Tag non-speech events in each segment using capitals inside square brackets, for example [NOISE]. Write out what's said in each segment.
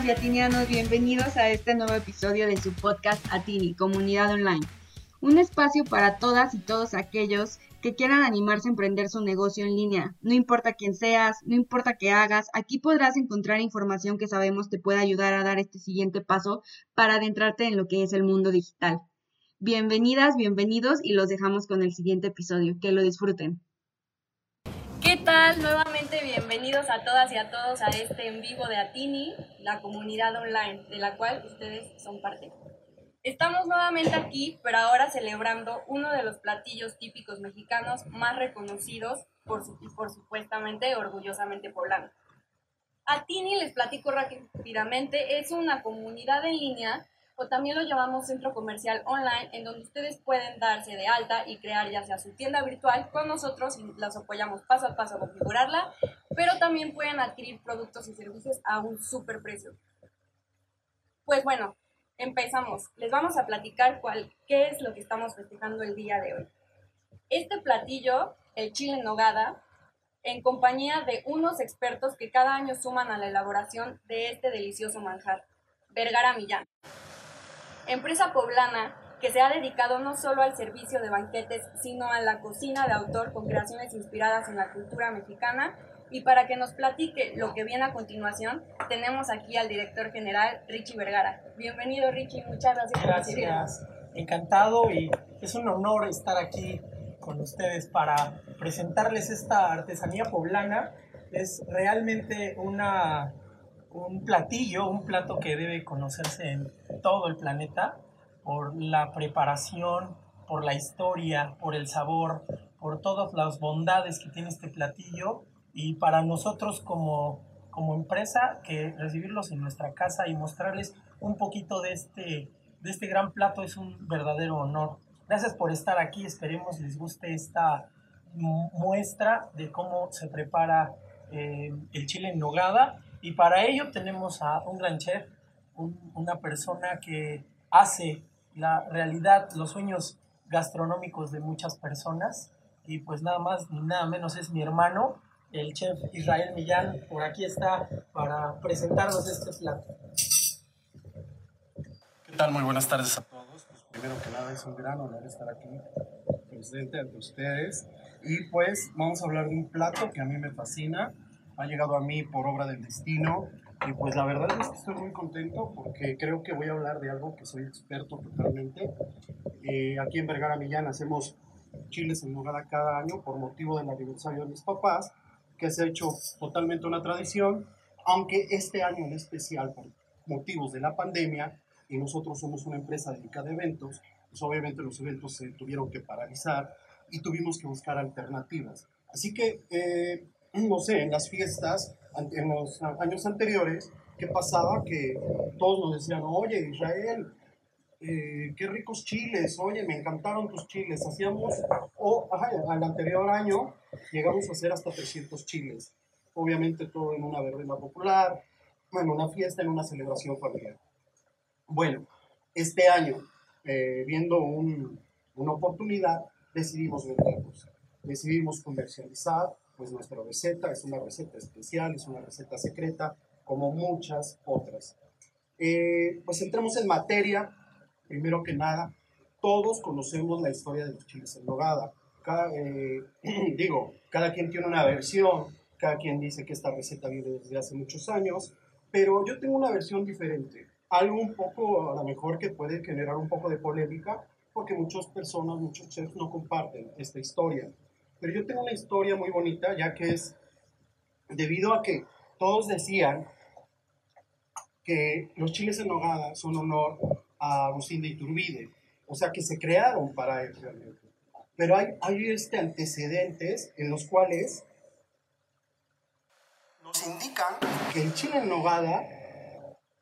¿Qué tal, atinianas y atinianos? Bienvenidos a este nuevo episodio de su podcast Atini, Comunidad Online. Un espacio para todas y todos aquellos que quieran animarse a emprender su negocio en línea. No importa quién seas, no importa qué hagas, aquí podrás encontrar información que sabemos te puede ayudar a dar este siguiente paso para adentrarte en lo que es el mundo digital. Bienvenidas, bienvenidos y los dejamos con el siguiente episodio. Que lo disfruten. ¿Qué tal? Bienvenidos a todas y a todos a este en vivo de Atini, la comunidad online de la cual ustedes son parte. Estamos nuevamente aquí, pero ahora celebrando uno de los platillos típicos mexicanos más reconocidos por por supuestamente orgullosamente poblano. Atini, les platico rápidamente, es una comunidad en línea o también lo llamamos centro comercial online, en donde ustedes pueden darse de alta y crear ya sea su tienda virtual con nosotros y las apoyamos paso a paso a configurarla, pero también pueden adquirir productos y servicios a un super precio. Pues bueno, empezamos. Les vamos a platicar cuál, qué es lo que estamos festejando el día de hoy. Este platillo, el chile en nogada, en compañía de unos expertos que cada año suman a la elaboración de este delicioso manjar, Vergara Millán. Empresa poblana que se ha dedicado no solo al servicio de banquetes, sino a la cocina de autor con creaciones inspiradas en la cultura mexicana y para que nos platique lo que viene a continuación, tenemos aquí al director general Richie Vergara. Bienvenido Richie, muchas gracias. Gracias, encantado y es un honor estar aquí con ustedes para presentarles esta artesanía poblana. Es realmente una, un platillo, un plato que debe conocerse en todo el planeta por la preparación, por la historia, por el sabor, por todas las bondades que tiene este platillo y para nosotros como, como empresa que recibirlos en nuestra casa y mostrarles un poquito de este, de este gran plato es un verdadero honor. Gracias por estar aquí, esperemos les guste esta muestra de cómo se prepara eh, el chile en nogada y para ello tenemos a un gran chef, una persona que hace la realidad, los sueños gastronómicos de muchas personas y pues nada más ni nada menos es mi hermano el chef Israel Millán por aquí está para presentarnos este plato. ¿Qué tal? Muy buenas tardes a todos. Pues primero que nada es un gran honor estar aquí presente ante ustedes y pues vamos a hablar de un plato que a mí me fascina, ha llegado a mí por obra del destino y pues la verdad es que estoy muy contento porque creo que voy a hablar de algo que soy experto totalmente. Eh, aquí en Vergara Millán hacemos chiles en nogada cada año por motivo del aniversario de mis papás que se ha hecho totalmente una tradición, aunque este año en especial, por motivos de la pandemia, y nosotros somos una empresa dedicada a eventos, pues obviamente los eventos se tuvieron que paralizar y tuvimos que buscar alternativas. Así que, eh, no sé, en las fiestas, en los años anteriores, ¿qué pasaba? Que todos nos decían, oye, Israel, eh, qué ricos chiles, oye, me encantaron tus chiles. Hacíamos, o al anterior año llegamos a hacer hasta 300 chiles. Obviamente todo en una verbena popular, en una fiesta, en una celebración familiar. Bueno, este año, eh, viendo una oportunidad, decidimos venderlos. Decidimos comercializar, pues nuestra receta es una receta especial, es una receta secreta, como muchas otras. Eh, pues entremos en materia primero que nada, todos conocemos la historia de los chiles en nogada. Eh, [CLEARS THROAT] digo, cada quien tiene una versión, cada quien dice que esta receta viene desde hace muchos años, pero yo tengo una versión diferente. Algo un poco, a lo mejor, que puede generar un poco de polémica, porque muchas personas, muchos chefs no comparten esta historia. Pero yo tengo una historia muy bonita, ya que es debido a que todos decían que los chiles en nogada son honor a Agustín de Iturbide, o sea que se crearon para él realmente. Pero hay, hay este antecedentes en los cuales nos indican que el chile en nogada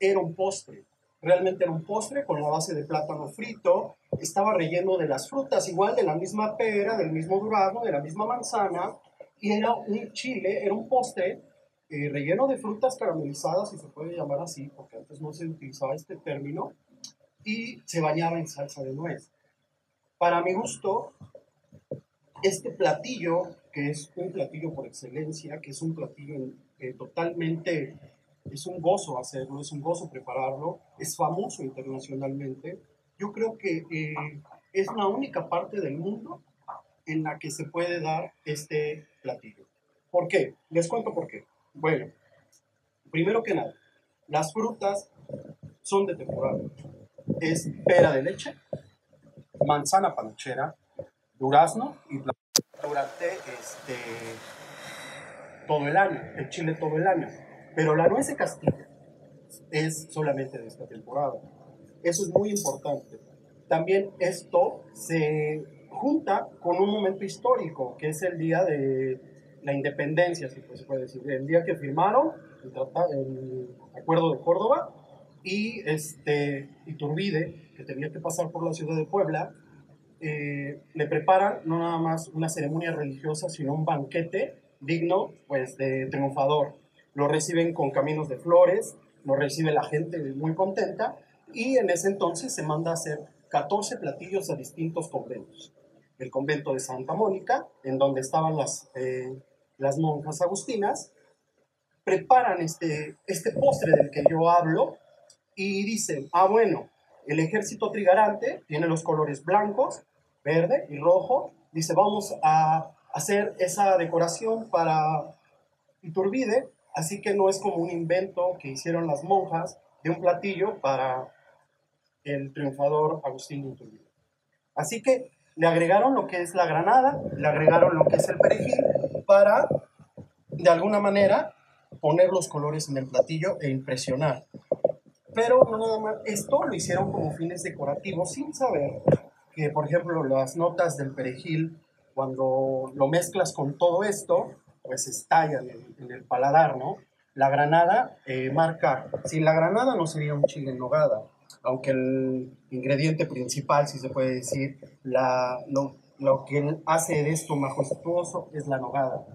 era un postre. Realmente era un postre con la base de plátano frito, estaba relleno de las frutas, igual de la misma pera, del mismo durazno, de la misma manzana, y era un chile, era un postre eh, relleno de frutas caramelizadas, si se puede llamar así, porque antes no se utilizaba este término, y se bañaba en salsa de nuez. Para mi gusto, este platillo, que es un platillo por excelencia, que es un platillo eh, totalmente es un gozo hacerlo, es un gozo prepararlo, es famoso internacionalmente. Yo creo que eh, es la única parte del mundo en la que se puede dar este platillo. ¿Por qué? Les cuento por qué. Bueno, primero que nada, las frutas son de temporada. Es pera de leche, manzana panochera, durazno y durante este, todo el año, el chile todo el año. Pero la nuez de Castilla es solamente de esta temporada. Eso es muy importante. También esto se junta con un momento histórico, que es el día de la independencia, si se puede decir, el día que firmaron el, el acuerdo de Córdoba y este Iturbide, que tenía que pasar por la ciudad de Puebla, eh, le preparan no nada más una ceremonia religiosa, sino un banquete digno pues de triunfador. Lo reciben con caminos de flores, lo recibe la gente muy contenta y en ese entonces se manda a hacer 14 platillos a distintos conventos. El convento de Santa Mónica, en donde estaban las, eh, las monjas agustinas, preparan este, este postre del que yo hablo y dicen, ah bueno, el ejército trigarante tiene los colores blancos, verde y rojo. Dice, vamos a hacer esa decoración para Iturbide, así que no es como un invento que hicieron las monjas de un platillo para el triunfador Agustín de Iturbide. Así que le agregaron lo que es la granada, le agregaron lo que es el perejil para, de alguna manera, poner los colores en el platillo e impresionar. Pero no nada más, esto lo hicieron como fines decorativos sin saber que, por ejemplo, las notas del perejil, cuando lo mezclas con todo esto, pues estallan en, el paladar, ¿no? La granada eh, marca, sin la granada no sería un chile en nogada, aunque el ingrediente principal, si se puede decir, la, lo, lo que hace de esto majestuoso es la nogada.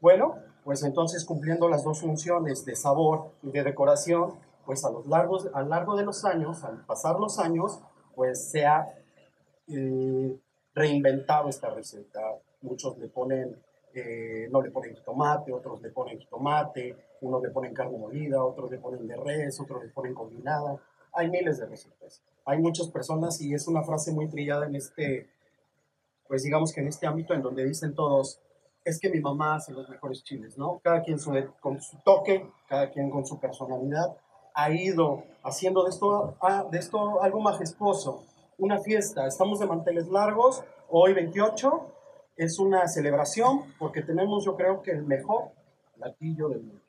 Bueno, pues entonces cumpliendo las dos funciones de sabor y de decoración, pues a, los largos, a lo largo de los años, al pasar los años, pues se ha eh, reinventado esta receta. Muchos le ponen, eh, no le ponen tomate, otros le ponen tomate, unos le ponen carne molida, otros le ponen de res, otros le ponen combinada. Hay miles de recetas. Hay muchas personas y es una frase muy trillada en este, pues digamos que en este ámbito en donde dicen todos, es que mi mamá hace los mejores chiles, ¿no? Cada quien con su toque, cada quien con su personalidad, ha ido haciendo de esto, ah, de esto algo majestuoso una fiesta. Estamos de manteles largos, hoy 28, es una celebración porque tenemos yo creo que el mejor platillo del mundo.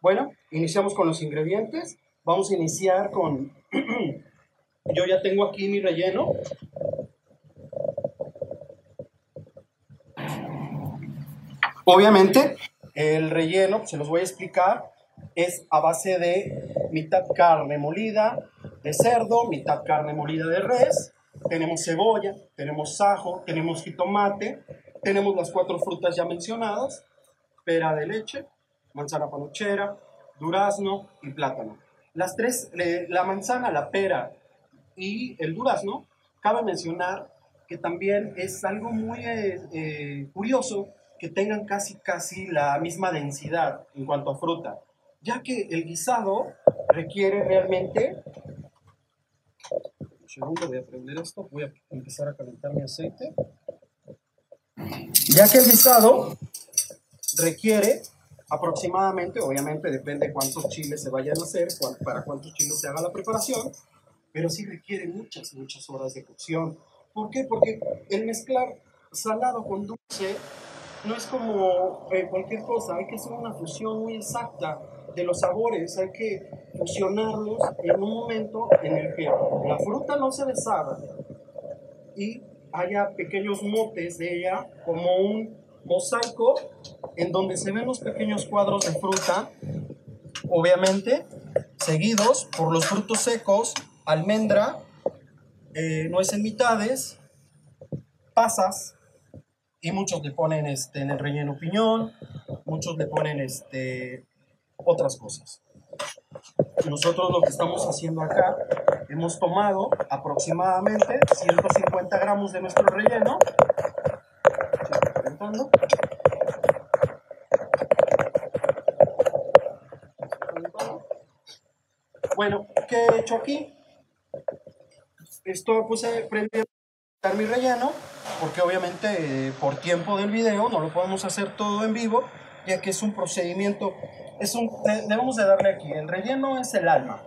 Bueno, iniciamos con los ingredientes. Vamos a iniciar con, [CLEARS THROAT] yo ya tengo aquí mi relleno. Obviamente, el relleno, se los voy a explicar, es a base de mitad carne molida, de cerdo, mitad carne molida de res, tenemos cebolla, tenemos ajo, tenemos jitomate, tenemos las cuatro frutas ya mencionadas, pera de leche, manzana panochera, durazno y plátano. Las tres, la manzana, la pera y el durazno, cabe mencionar que también es algo muy eh, eh, curioso que tengan casi casi la misma densidad en cuanto a fruta, ya que el guisado requiere realmente segundo, voy a prender esto, voy a empezar a calentar mi aceite. Ya que el guisado requiere aproximadamente, obviamente depende cuántos chiles se vayan a hacer, para cuántos chiles se haga la preparación, pero sí requiere muchas, muchas horas de cocción. ¿Por qué? Porque el mezclar salado con dulce no es como eh, cualquier cosa, hay que hacer una fusión muy exacta de los sabores, hay que fusionarlos en un momento en el que la fruta no se deshaga y haya pequeños motes de ella como un mosaico en donde se ven los pequeños cuadros de fruta, obviamente seguidos por los frutos secos, almendra, eh, nuez en mitades, pasas, y muchos le ponen este, en el relleno piñón, muchos le ponen este, otras cosas. Nosotros lo que estamos haciendo acá, hemos tomado aproximadamente 150 gramos de nuestro relleno. Bueno, ¿qué he hecho aquí? Esto puse prendí a mi relleno, porque obviamente eh, por tiempo del video no lo podemos hacer todo en vivo, ya que es un procedimiento, es un, de- debemos de darle aquí, el relleno es el alma.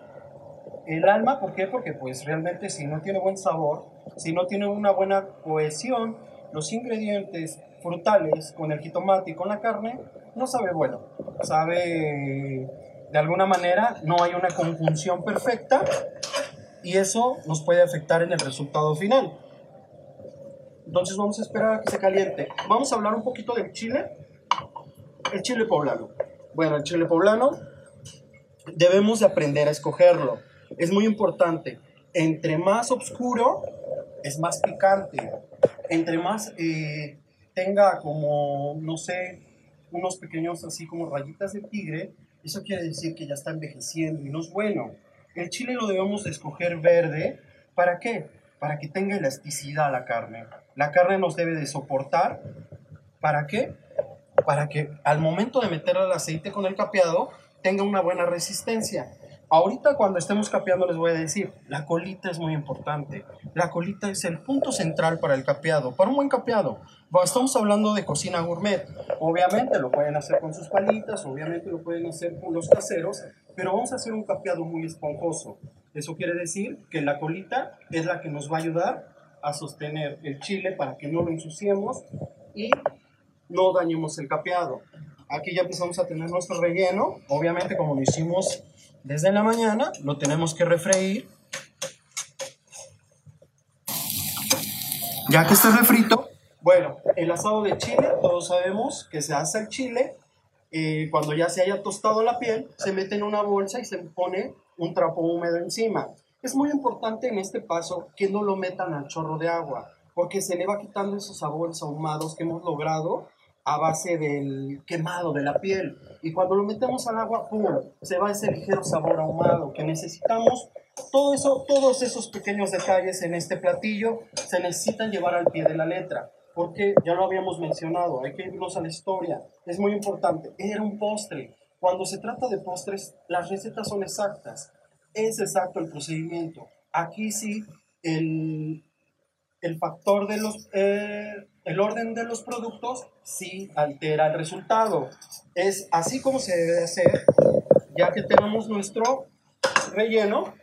El alma, ¿por qué? Porque pues realmente si no tiene buen sabor, si no tiene una buena cohesión, los ingredientes frutales con el jitomate y con la carne, no sabe bueno. Sabe, de alguna manera, no hay una conjunción perfecta y eso nos puede afectar en el resultado final. Entonces vamos a esperar a que se caliente. Vamos a hablar un poquito del chile. El chile poblano. Bueno, el chile poblano debemos de aprender a escogerlo. Es muy importante. Entre más oscuro, es más picante. Entre más eh, tenga como, no sé, unos pequeños así como rayitas de tigre, eso quiere decir que ya está envejeciendo y no es bueno. El chile lo debemos de escoger verde. ¿Para qué? Para que tenga elasticidad la carne. La carne nos debe de soportar. ¿Para qué? Para que al momento de meterle el aceite con el capeado tenga una buena resistencia. Ahorita cuando estemos capeando les voy a decir, la colita es muy importante. La colita es el punto central para el capeado, para un buen capeado. Estamos hablando de cocina gourmet. Obviamente lo pueden hacer con sus palitas, obviamente lo pueden hacer con los caseros, pero vamos a hacer un capeado muy esponjoso. Eso quiere decir que la colita es la que nos va a ayudar a sostener el chile para que no lo ensuciemos y no dañemos el capeado. Aquí ya empezamos a tener nuestro relleno. Obviamente, como lo hicimos desde la mañana, lo tenemos que refreír. Ya que está refrito, bueno, el asado de chile, todos sabemos que se hace el chile. eh, cuando ya se haya tostado la piel, se mete en una bolsa y se pone un trapo húmedo encima. Es muy importante en este paso que no lo metan al chorro de agua, porque se le va quitando esos sabores ahumados que hemos logrado a base del quemado de la piel. Y cuando lo metemos al agua, ¡pum! se va ese ligero sabor ahumado que necesitamos. Todo eso, todos esos pequeños detalles en este platillo se necesitan llevar al pie de la letra, porque ya lo habíamos mencionado, hay que irnos a la historia. Es muy importante, era un postre. Cuando se trata de postres, las recetas son exactas. Es exacto el procedimiento. Aquí sí, el, el factor de los, eh, el orden de los productos sí altera el resultado. Es así como se debe de hacer, ya que tenemos nuestro relleno,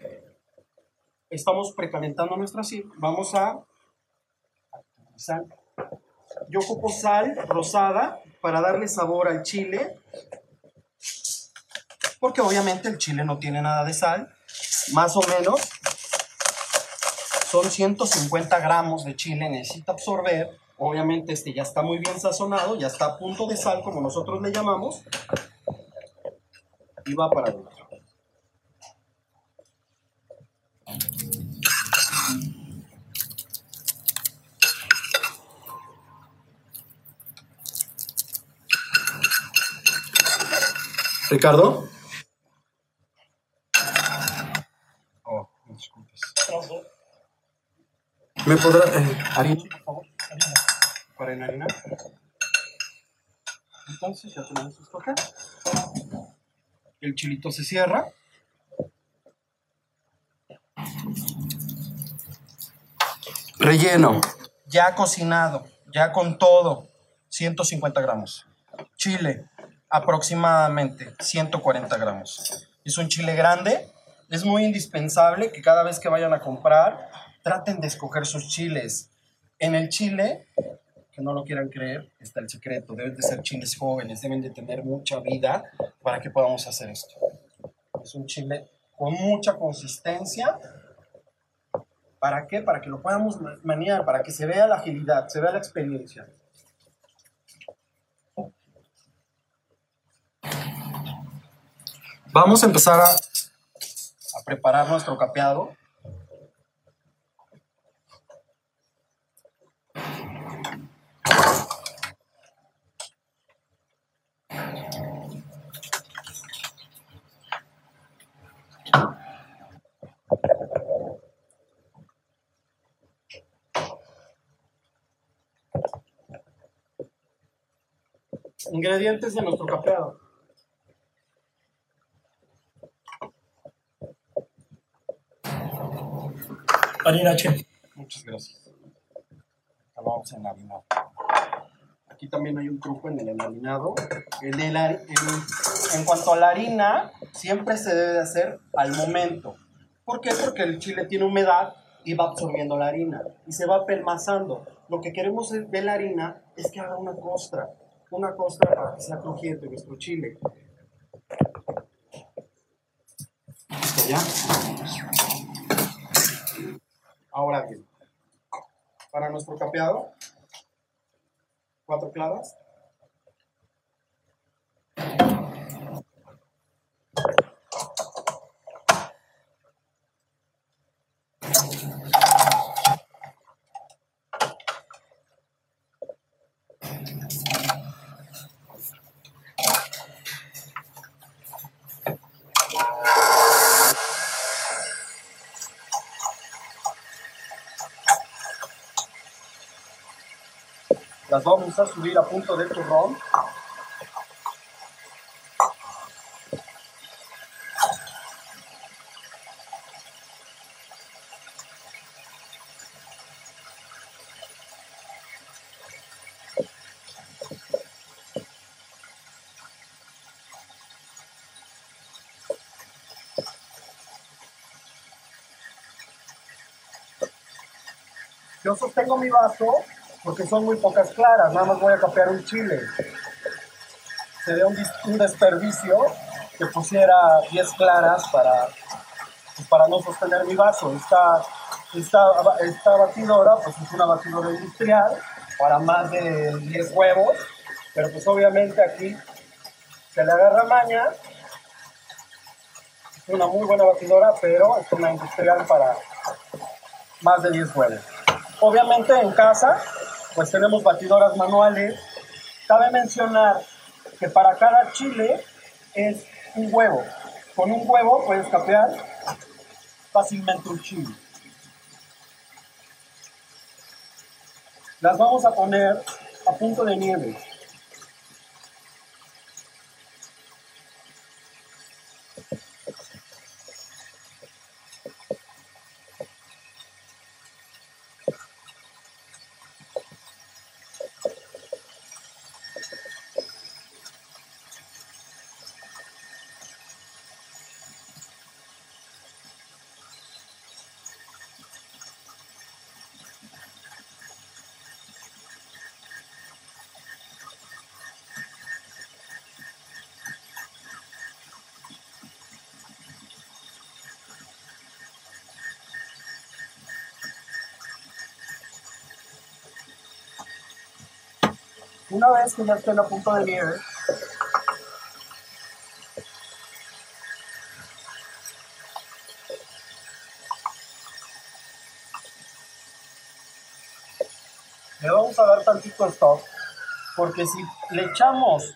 estamos precalentando nuestra sal, vamos a sal. Yo ocupo sal rosada para darle sabor al chile, porque obviamente el chile no tiene nada de sal, más o menos son 150 gramos de chile, necesita absorber. Obviamente este ya está muy bien sazonado, ya está a punto de sal, como nosotros le llamamos. Y va para adentro. Ricardo. Oh, me disculpes. ¿Me podrá... Eh, harina, por favor? Para enharinar. Entonces ya tenemos esto acá. El chilito se cierra. Relleno. Ya cocinado. Ya con todo. 150 gramos. Chile. Aproximadamente 140 gramos. Es un chile grande. Es muy indispensable que cada vez que vayan a comprar traten de escoger sus chiles. En el chile, que no lo quieran creer, está el secreto. Deben de ser chiles jóvenes, deben de tener mucha vida para que podamos hacer esto. Es un chile con mucha consistencia. ¿Para qué? Para que lo podamos ma- manejar, para que se vea la agilidad, se vea la experiencia. Vamos a empezar a, a preparar nuestro capeado. Ingredientes de nuestro capeado. Harina Che. Muchas gracias. Ahora vamos a enharinar. Aquí también hay un truco en el enharinado. En, el en, en cuanto a la harina, siempre se debe de hacer al momento. ¿Por qué? Porque el chile tiene humedad y va absorbiendo la harina y se va pelmazando. Lo que queremos de la harina es que haga una costra, una costra para que sea crujiente nuestro chile. Listo, ¿ya? Ahora bien, para nuestro capeado, cuatro clavas. Las vamos a subir a punto de turrón. Yo sostengo mi vaso porque son muy pocas claras, nada más voy a capear un chile. Sería un, un desperdicio que pusiera 10 claras para, pues, para no sostener mi vaso. Esta, esta, esta batidora pues es una batidora industrial para más de 10 huevos, pero pues obviamente aquí se le agarra maña. Es una muy buena batidora, pero es una industrial para más de 10 huevos. Obviamente en casa, pues tenemos batidoras manuales. Cabe mencionar que para cada chile es un huevo. Con un huevo puedes capear fácilmente un chile. Las vamos a poner a punto de nieve. Una vez que ya estén a punto de nieve, le vamos a dar tantito stop, porque si le echamos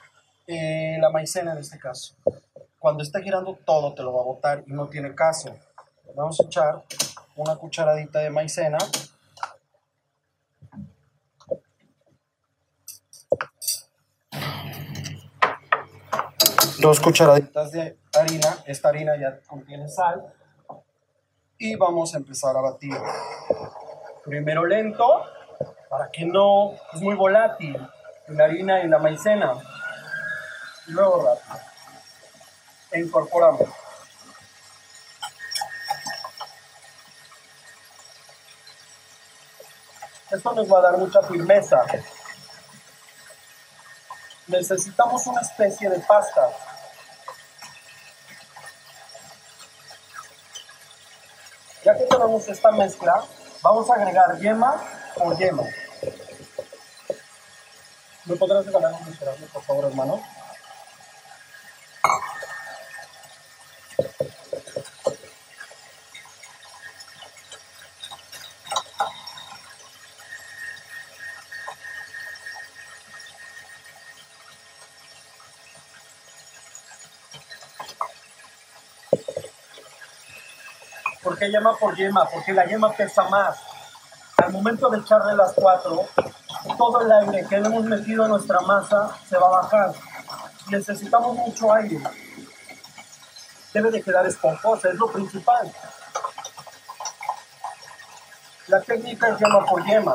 eh, la maicena en este caso, cuando esté girando todo te lo va a botar y no tiene caso. Vamos a echar una cucharadita de maicena. Dos cucharaditas de harina. Esta harina ya contiene sal. Y vamos a empezar a batir. Primero lento, para que no es muy volátil la harina y la maicena. Y luego rápido. E incorporamos. Esto nos va a dar mucha firmeza. Necesitamos una especie de pasta. Ya que tenemos esta mezcla, vamos a agregar yema por yema. ¿Me podrás regalar un misceláneo, por favor, hermano? ¿Por qué yema por yema? Porque la yema pesa más. Al momento de echarle las cuatro, todo el aire que hemos metido a nuestra masa se va a bajar. Necesitamos mucho aire. Debe de quedar esponjosa, es lo principal. La técnica es llama por yema.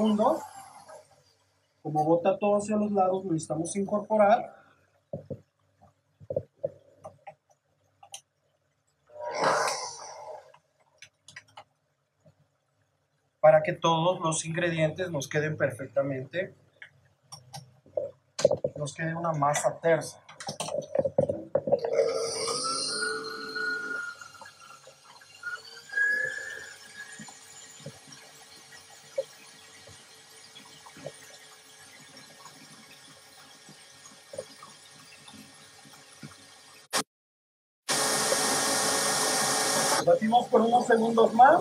Segundos. Como bota todo hacia los lados, lo necesitamos incorporar. Para que todos los ingredientes nos queden perfectamente, nos quede una masa tersa. Batimos por unos segundos más.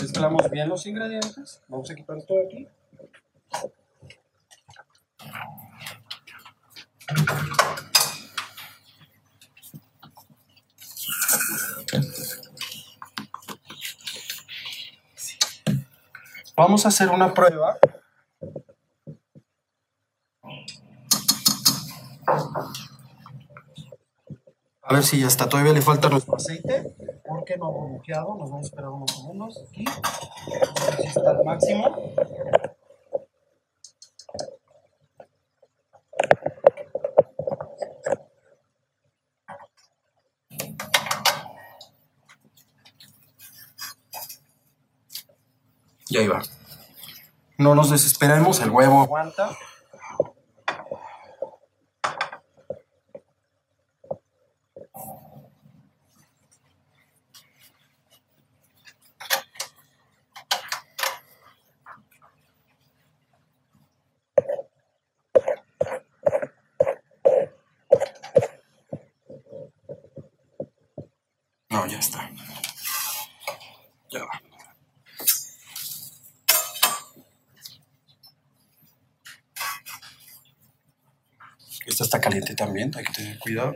Mezclamos bien los ingredientes. Vamos a quitar esto de aquí. Vamos a hacer una prueba. A ver si ya está. Todavía le falta nuestro aceite. Porque no ha burbujeado. Nos vamos a esperar unos segundos aquí. A ver si está al máximo. Y ahí va. No nos desesperemos, el huevo aguanta. No, ya está. Ya va. Esta está hay que tener cuidado.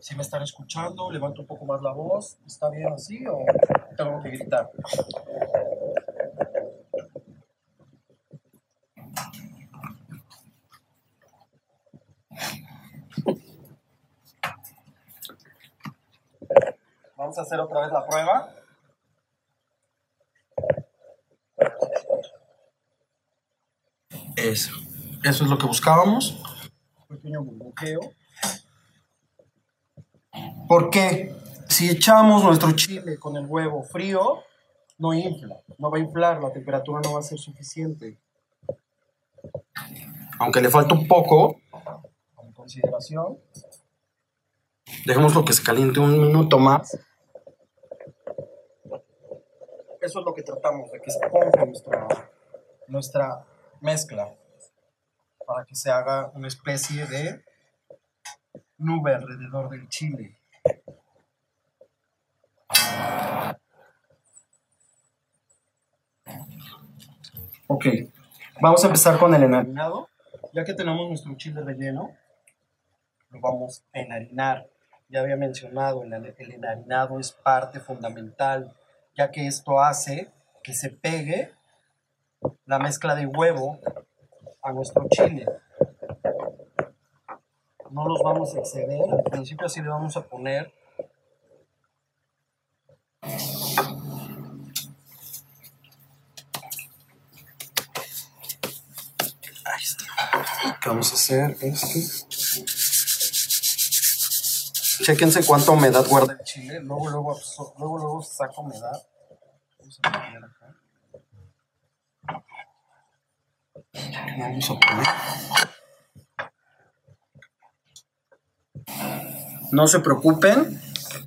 Si me están levanto un poco más la voz. ¿Está bien así o tengo que gritar? Vamos a hacer otra vez la prueba. Eso. Eso es lo que buscábamos. Un pequeño burbujeo. Porque si echamos nuestro chile con el huevo frío, no infla, no va a inflar, la temperatura no va a ser suficiente. Aunque le falta un poco, en consideración, dejémoslo que se caliente un minuto más. Eso es lo que tratamos, de que se ponga nuestra, nuestra mezcla para que se haga una especie de nube alrededor del chile. Ok, vamos a empezar con el enharinado. Ya que tenemos nuestro chile relleno, lo vamos a enharinar. Ya había mencionado, el, enharinado es parte fundamental, ya que esto hace que se pegue la mezcla de huevo a nuestro chile. No los vamos a exceder, al principio así le vamos a poner Ahí está. que vamos a hacer es que... Chéquense cuánta humedad guarda el chile. Luego, luego, luego, luego saca humedad. Vamos a poner acá. Vamos a poner. No se preocupen.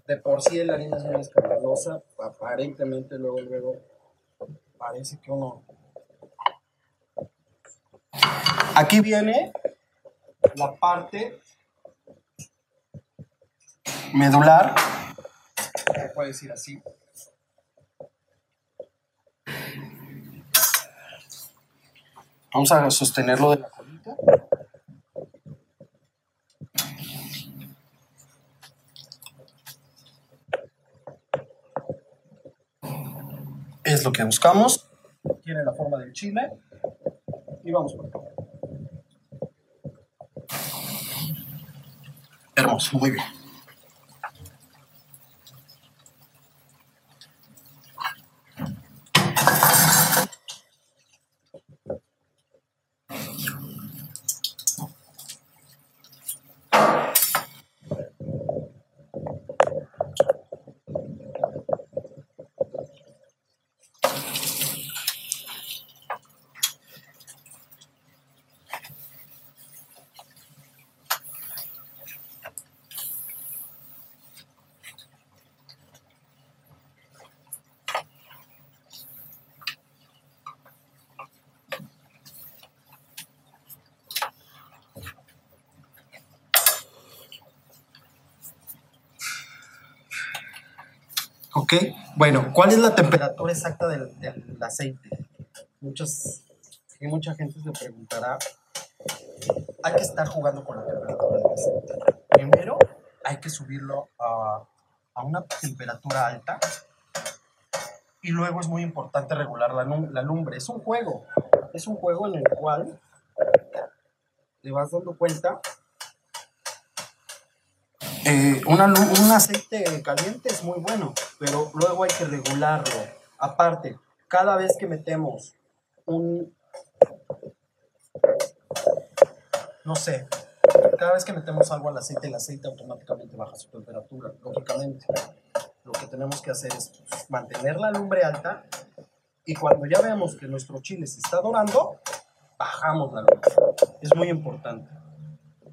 De por sí la harina es muy escandalosa. Aparentemente luego, luego parece que uno... Aquí viene la parte medular. Se puede decir así. Vamos a sostenerlo de la colita. Es lo que buscamos. Tiene la forma del chile. Y vamos por acá. Hermoso, muy bien. Ok, bueno, ¿cuál es la temperatura exacta del, del aceite? Muchas, y mucha gente se preguntará. Hay que estar jugando con la temperatura del aceite. Primero, hay que subirlo a, a una temperatura alta. Y luego es muy importante regular la, lumbre. Es un juego. Es un juego en el cual te vas dando cuenta eh, una un aceite caliente es muy bueno, pero luego hay que regularlo. Aparte, cada vez que metemos un... No sé, cada vez que metemos algo al aceite, el aceite automáticamente baja su temperatura, lógicamente. Lo que tenemos que hacer es pues, mantener la lumbre alta y cuando ya veamos que nuestro chile se está dorando, bajamos la lumbre. Es muy importante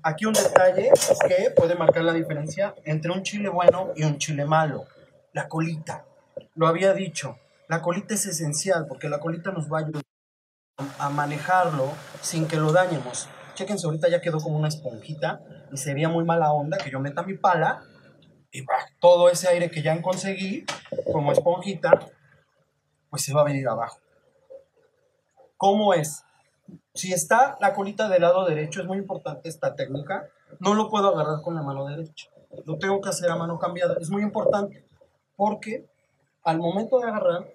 aquí un detalle que puede marcar la diferencia entre un chile bueno y un chile malo. La colita. Lo había dicho. La colita es esencial porque la colita nos va a ayudar a manejarlo sin que lo dañemos. Chequense, ahorita ya quedó como una esponjita y sería muy mala onda que yo meta mi pala y bah, todo ese aire que ya conseguí como esponjita, pues se va a venir abajo. ¿Cómo es? Si está la colita del lado derecho, es muy importante esta técnica. No lo puedo agarrar con la mano derecha. Lo tengo que hacer a mano cambiada. Es muy importante porque al momento de agarrar,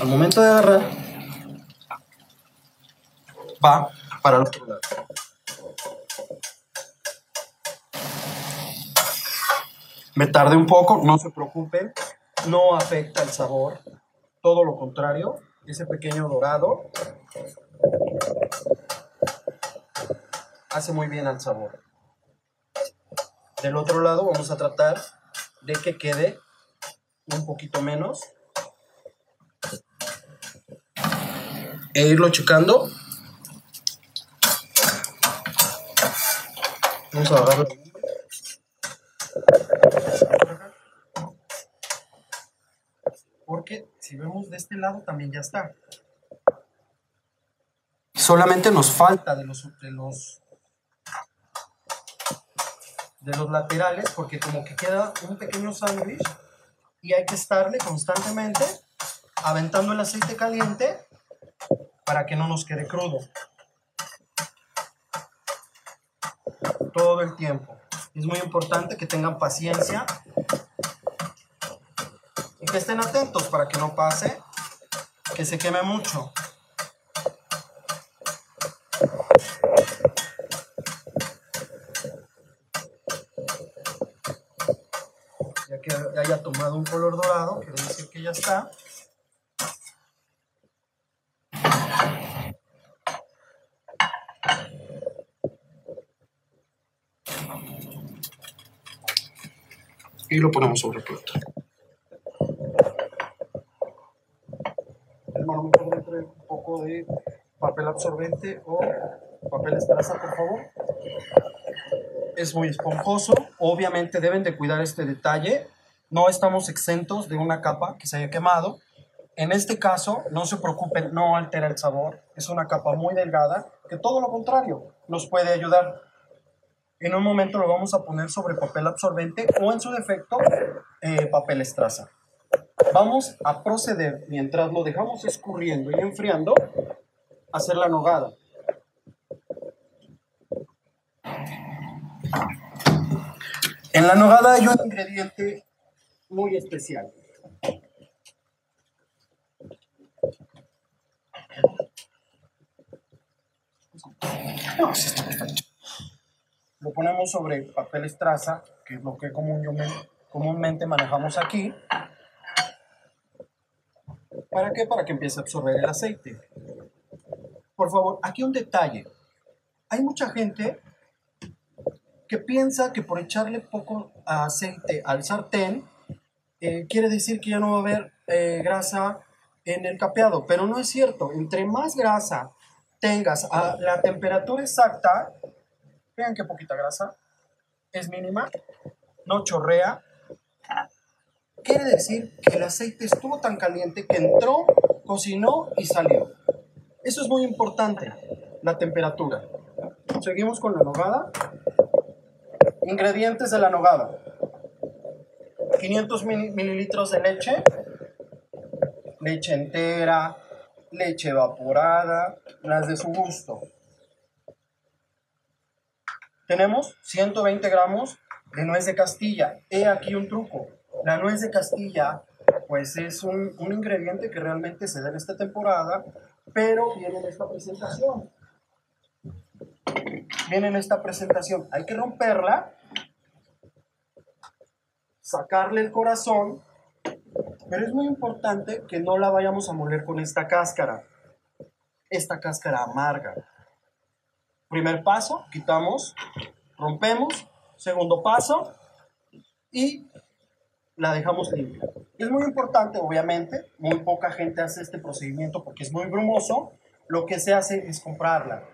al momento de agarrar, va para el otro lado. Me tardé un poco, no se preocupen, no afecta el sabor, todo lo contrario, ese pequeño dorado hace muy bien al sabor. Del otro lado vamos a tratar de que quede un poquito menos e irlo checando. Vamos a agarrarlo. Porque si vemos de este lado también ya está. Solamente nos falta de los, de los de los laterales porque como que queda un pequeño sándwich y hay que estarle constantemente aventando el aceite caliente para que no nos quede crudo. Todo el tiempo. Es muy importante que tengan paciencia y que estén atentos para que no pase, que se queme mucho. tomado un color dorado, quiere decir que ya está. Y lo ponemos sobre el plato. Hermano, me puede traer un poco de papel absorbente o papel estraza, por favor. Es muy esponjoso. Obviamente deben de cuidar este detalle no estamos exentos de una capa que se haya quemado. En este caso, no se preocupen, no altera el sabor. Es una capa muy delgada que todo lo contrario nos puede ayudar. En un momento lo vamos a poner sobre papel absorbente o en su defecto eh, papel estraza. Vamos a proceder mientras lo dejamos escurriendo y enfriando a hacer la nogada. En la nogada hay un ingrediente muy especial. Lo ponemos sobre papel estraza, que es lo que comúnmente manejamos aquí. ¿Para qué? Para que empiece a absorber el aceite. Por favor, aquí un detalle. Hay mucha gente que piensa que por echarle poco aceite al sartén, eh, quiere decir que ya no va a haber eh, grasa en el capeado, pero no es cierto. Entre más grasa tengas a la temperatura exacta, vean qué poquita grasa, es mínima, no chorrea, quiere decir que el aceite estuvo tan caliente que entró, cocinó y salió. Eso es muy importante, la temperatura. Seguimos con la nogada. Ingredientes de la nogada. 500 mililitros de leche, leche entera, leche evaporada, las de su gusto. Tenemos 120 gramos de nuez de Castilla. He aquí un truco. La nuez de Castilla, pues es un, un ingrediente que realmente se da en esta temporada, pero viene en esta presentación. Viene en esta presentación. Hay que romperla sacarle el corazón, pero es muy importante que no la vayamos a moler con esta cáscara, esta cáscara amarga. Primer paso, quitamos, rompemos, segundo paso y la dejamos limpia. Es muy importante, obviamente, muy poca gente hace este procedimiento porque es muy brumoso. Lo que se hace es comprarla.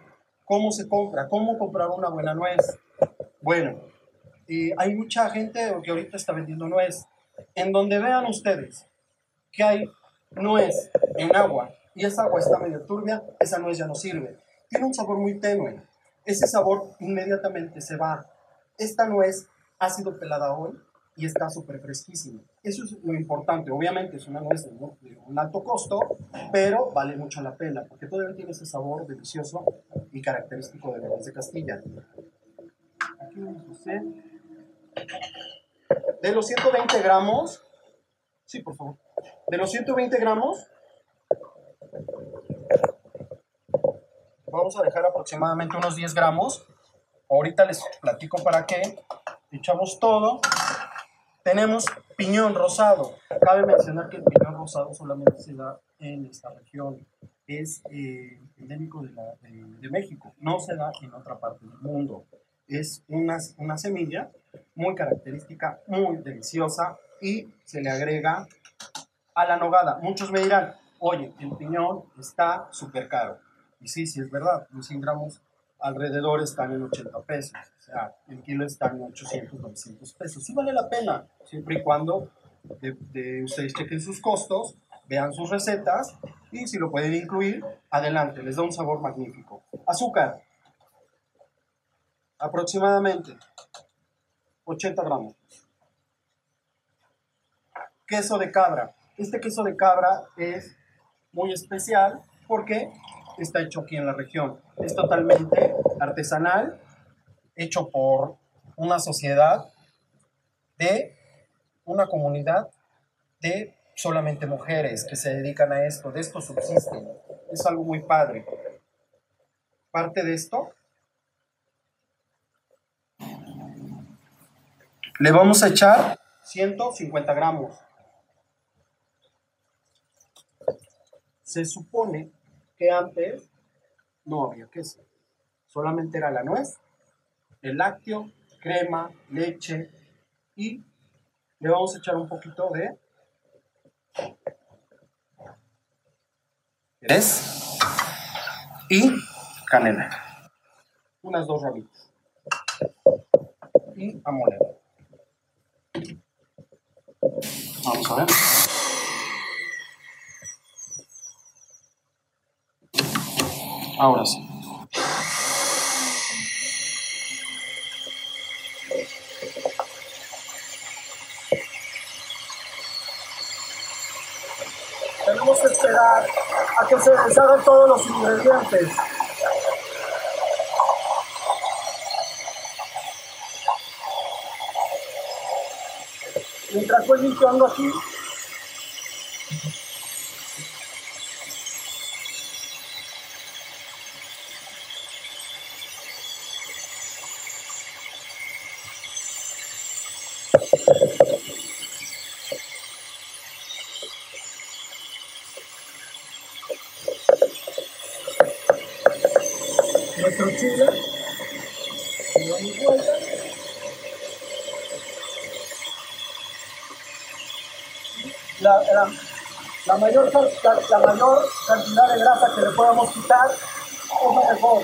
¿Cómo se compra? ¿Cómo comprar una buena nuez? Bueno, hay mucha gente que ahorita está vendiendo nuez. En donde vean ustedes que hay nuez en agua y esa agua está medio turbia, esa nuez ya no sirve. Tiene un sabor muy tenue. Ese sabor inmediatamente se va. Esta nuez ha sido pelada hoy y está súper fresquísima. Eso es lo importante. Obviamente es una nuez de un alto costo, pero vale mucho la pena porque todavía tiene ese sabor delicioso y característico de la nuez de Castilla. Aquí vamos a hacer de los 120 gramos, sí, por favor, de los 120 gramos, vamos a dejar aproximadamente unos 10 gramos. Ahorita les platico para qué. Echamos todo. Tenemos piñón rosado. Cabe mencionar que el piñón rosado solamente se da en esta región. Es eh, endémico de, de, México. No se da en otra parte del mundo. Es una, una semilla muy característica, muy deliciosa y se le agrega a la nogada. Muchos me dirán, oye, el piñón está súper caro. Y sí, sí es verdad, los 100 gramos alrededor están en 80 pesos, o sea, el kilo está en 800, 900 pesos. Sí vale la pena, siempre y cuando de, ustedes chequen sus costos, vean sus recetas y si lo pueden incluir, adelante, les da un sabor magnífico. Azúcar, aproximadamente 80 gramos. Queso de cabra. Este queso de cabra es muy especial porque está hecho aquí en la región. Es totalmente artesanal, hecho por una sociedad de una comunidad de solamente mujeres que se dedican a esto, de esto subsisten. Es algo muy padre. Parte de esto Le vamos a echar 150 gramos. Se supone que antes no había queso. Solamente era la nuez, el lácteo, crema, leche y le vamos a echar un poquito de... ¿Ves? Y canela. Unas dos rabitas. Y a moler. Vamos a ver. Ahora sí. Tenemos que esperar a que se deshagan todos los ingredientes. Mientras voy limpiando aquí, nuestro mayor, la, mayor cantidad de grasa que le podamos quitar es mejor.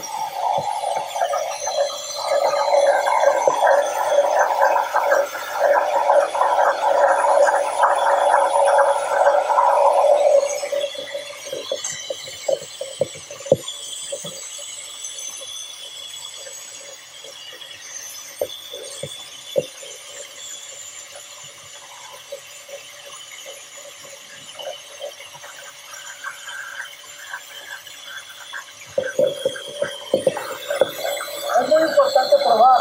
Es muy importante probar.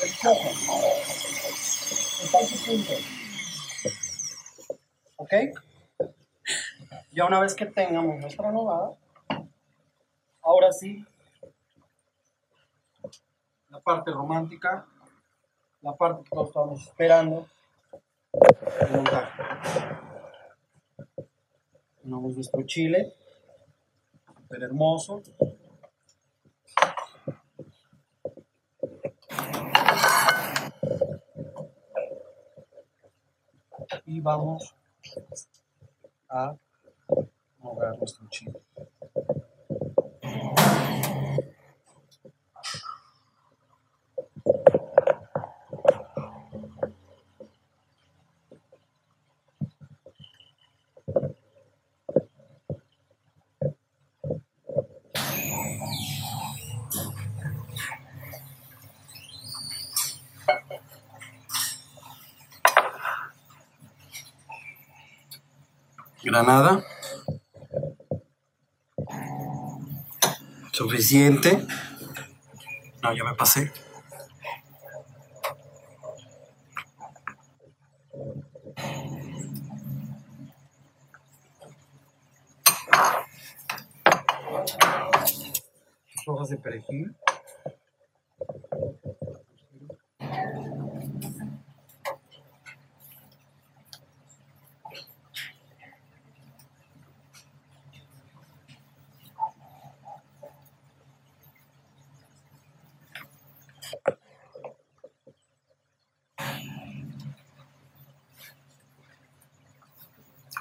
El choco. Está en su punto. ¿Ok? Ya una vez que tengamos nuestra nogada, ahora sí, la parte romántica, la parte que todos estamos esperando, el montaje. Ponemos nuestro chile, súper hermoso. Y vamos a Granada. Suficiente. No, ya me pasé. Hojas de perejil.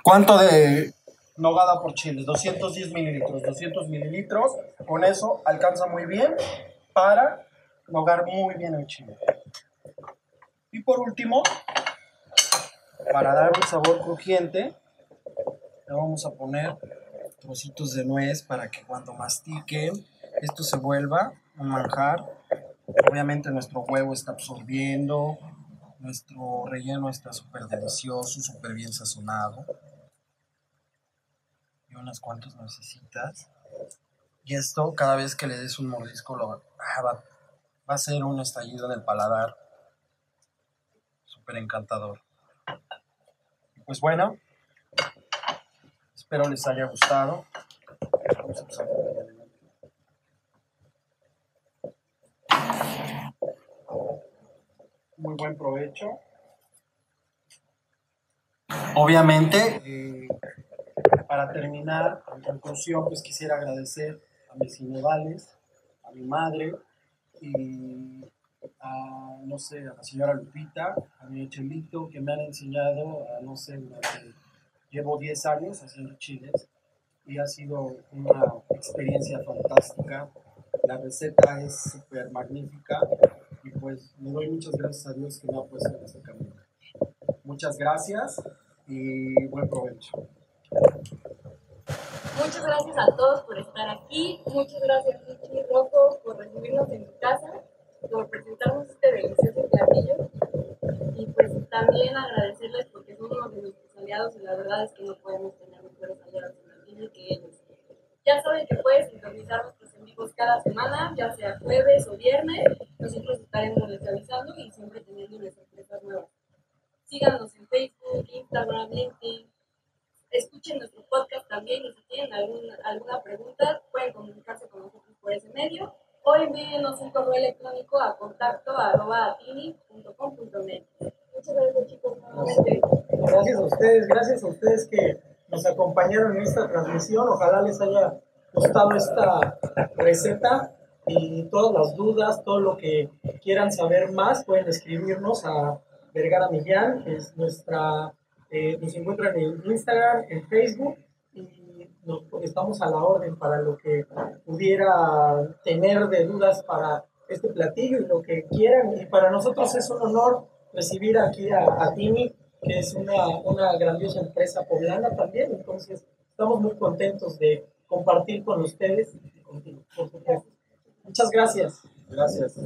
¿Cuánto de nogada por chile? 210 mililitros. 200 mililitros. Con eso alcanza muy bien para nogar muy bien el chile. Y por último, para dar un sabor crujiente, le vamos a poner trocitos de nuez para que cuando mastiquen esto se vuelva un manjar. Obviamente nuestro huevo está absorbiendo, nuestro relleno está súper delicioso, súper bien sazonado. Y unas cuantas necesitas. Y esto cada vez que le des un mordisco lo, ah, va, va a ser un estallido en el paladar. Súper encantador. Pues bueno, espero les haya gustado. Vamos a empezar. Muy buen provecho. Obviamente, eh, para terminar, en conclusión, pues quisiera agradecer a mis inevales, a mi madre y a, no sé, a la señora Lupita, a mi chelito, que me han enseñado a, no sé, durante, llevo 10 años haciendo chiles y ha sido una experiencia fantástica. La receta es súper magnífica y pues le doy muchas gracias a Dios que me ha puesto en este camino. Muchas gracias y buen provecho. Muchas gracias a todos por estar aquí. Muchas gracias, acompañaron en esta transmisión. Ojalá les haya gustado esta receta y todas las dudas, todo lo que quieran saber más, pueden escribirnos a Vergara Millán, que es nuestra, eh, nos encuentran en Instagram, en Facebook y nos, estamos a la orden para lo que pudiera tener de dudas para este platillo y lo que quieran. Y para nosotros es un honor recibir aquí a, a Tini, que es una, una grandiosa empresa poblana también. Entonces, estamos muy contentos de compartir con ustedes y contigo, por supuesto. Muchas gracias. Gracias.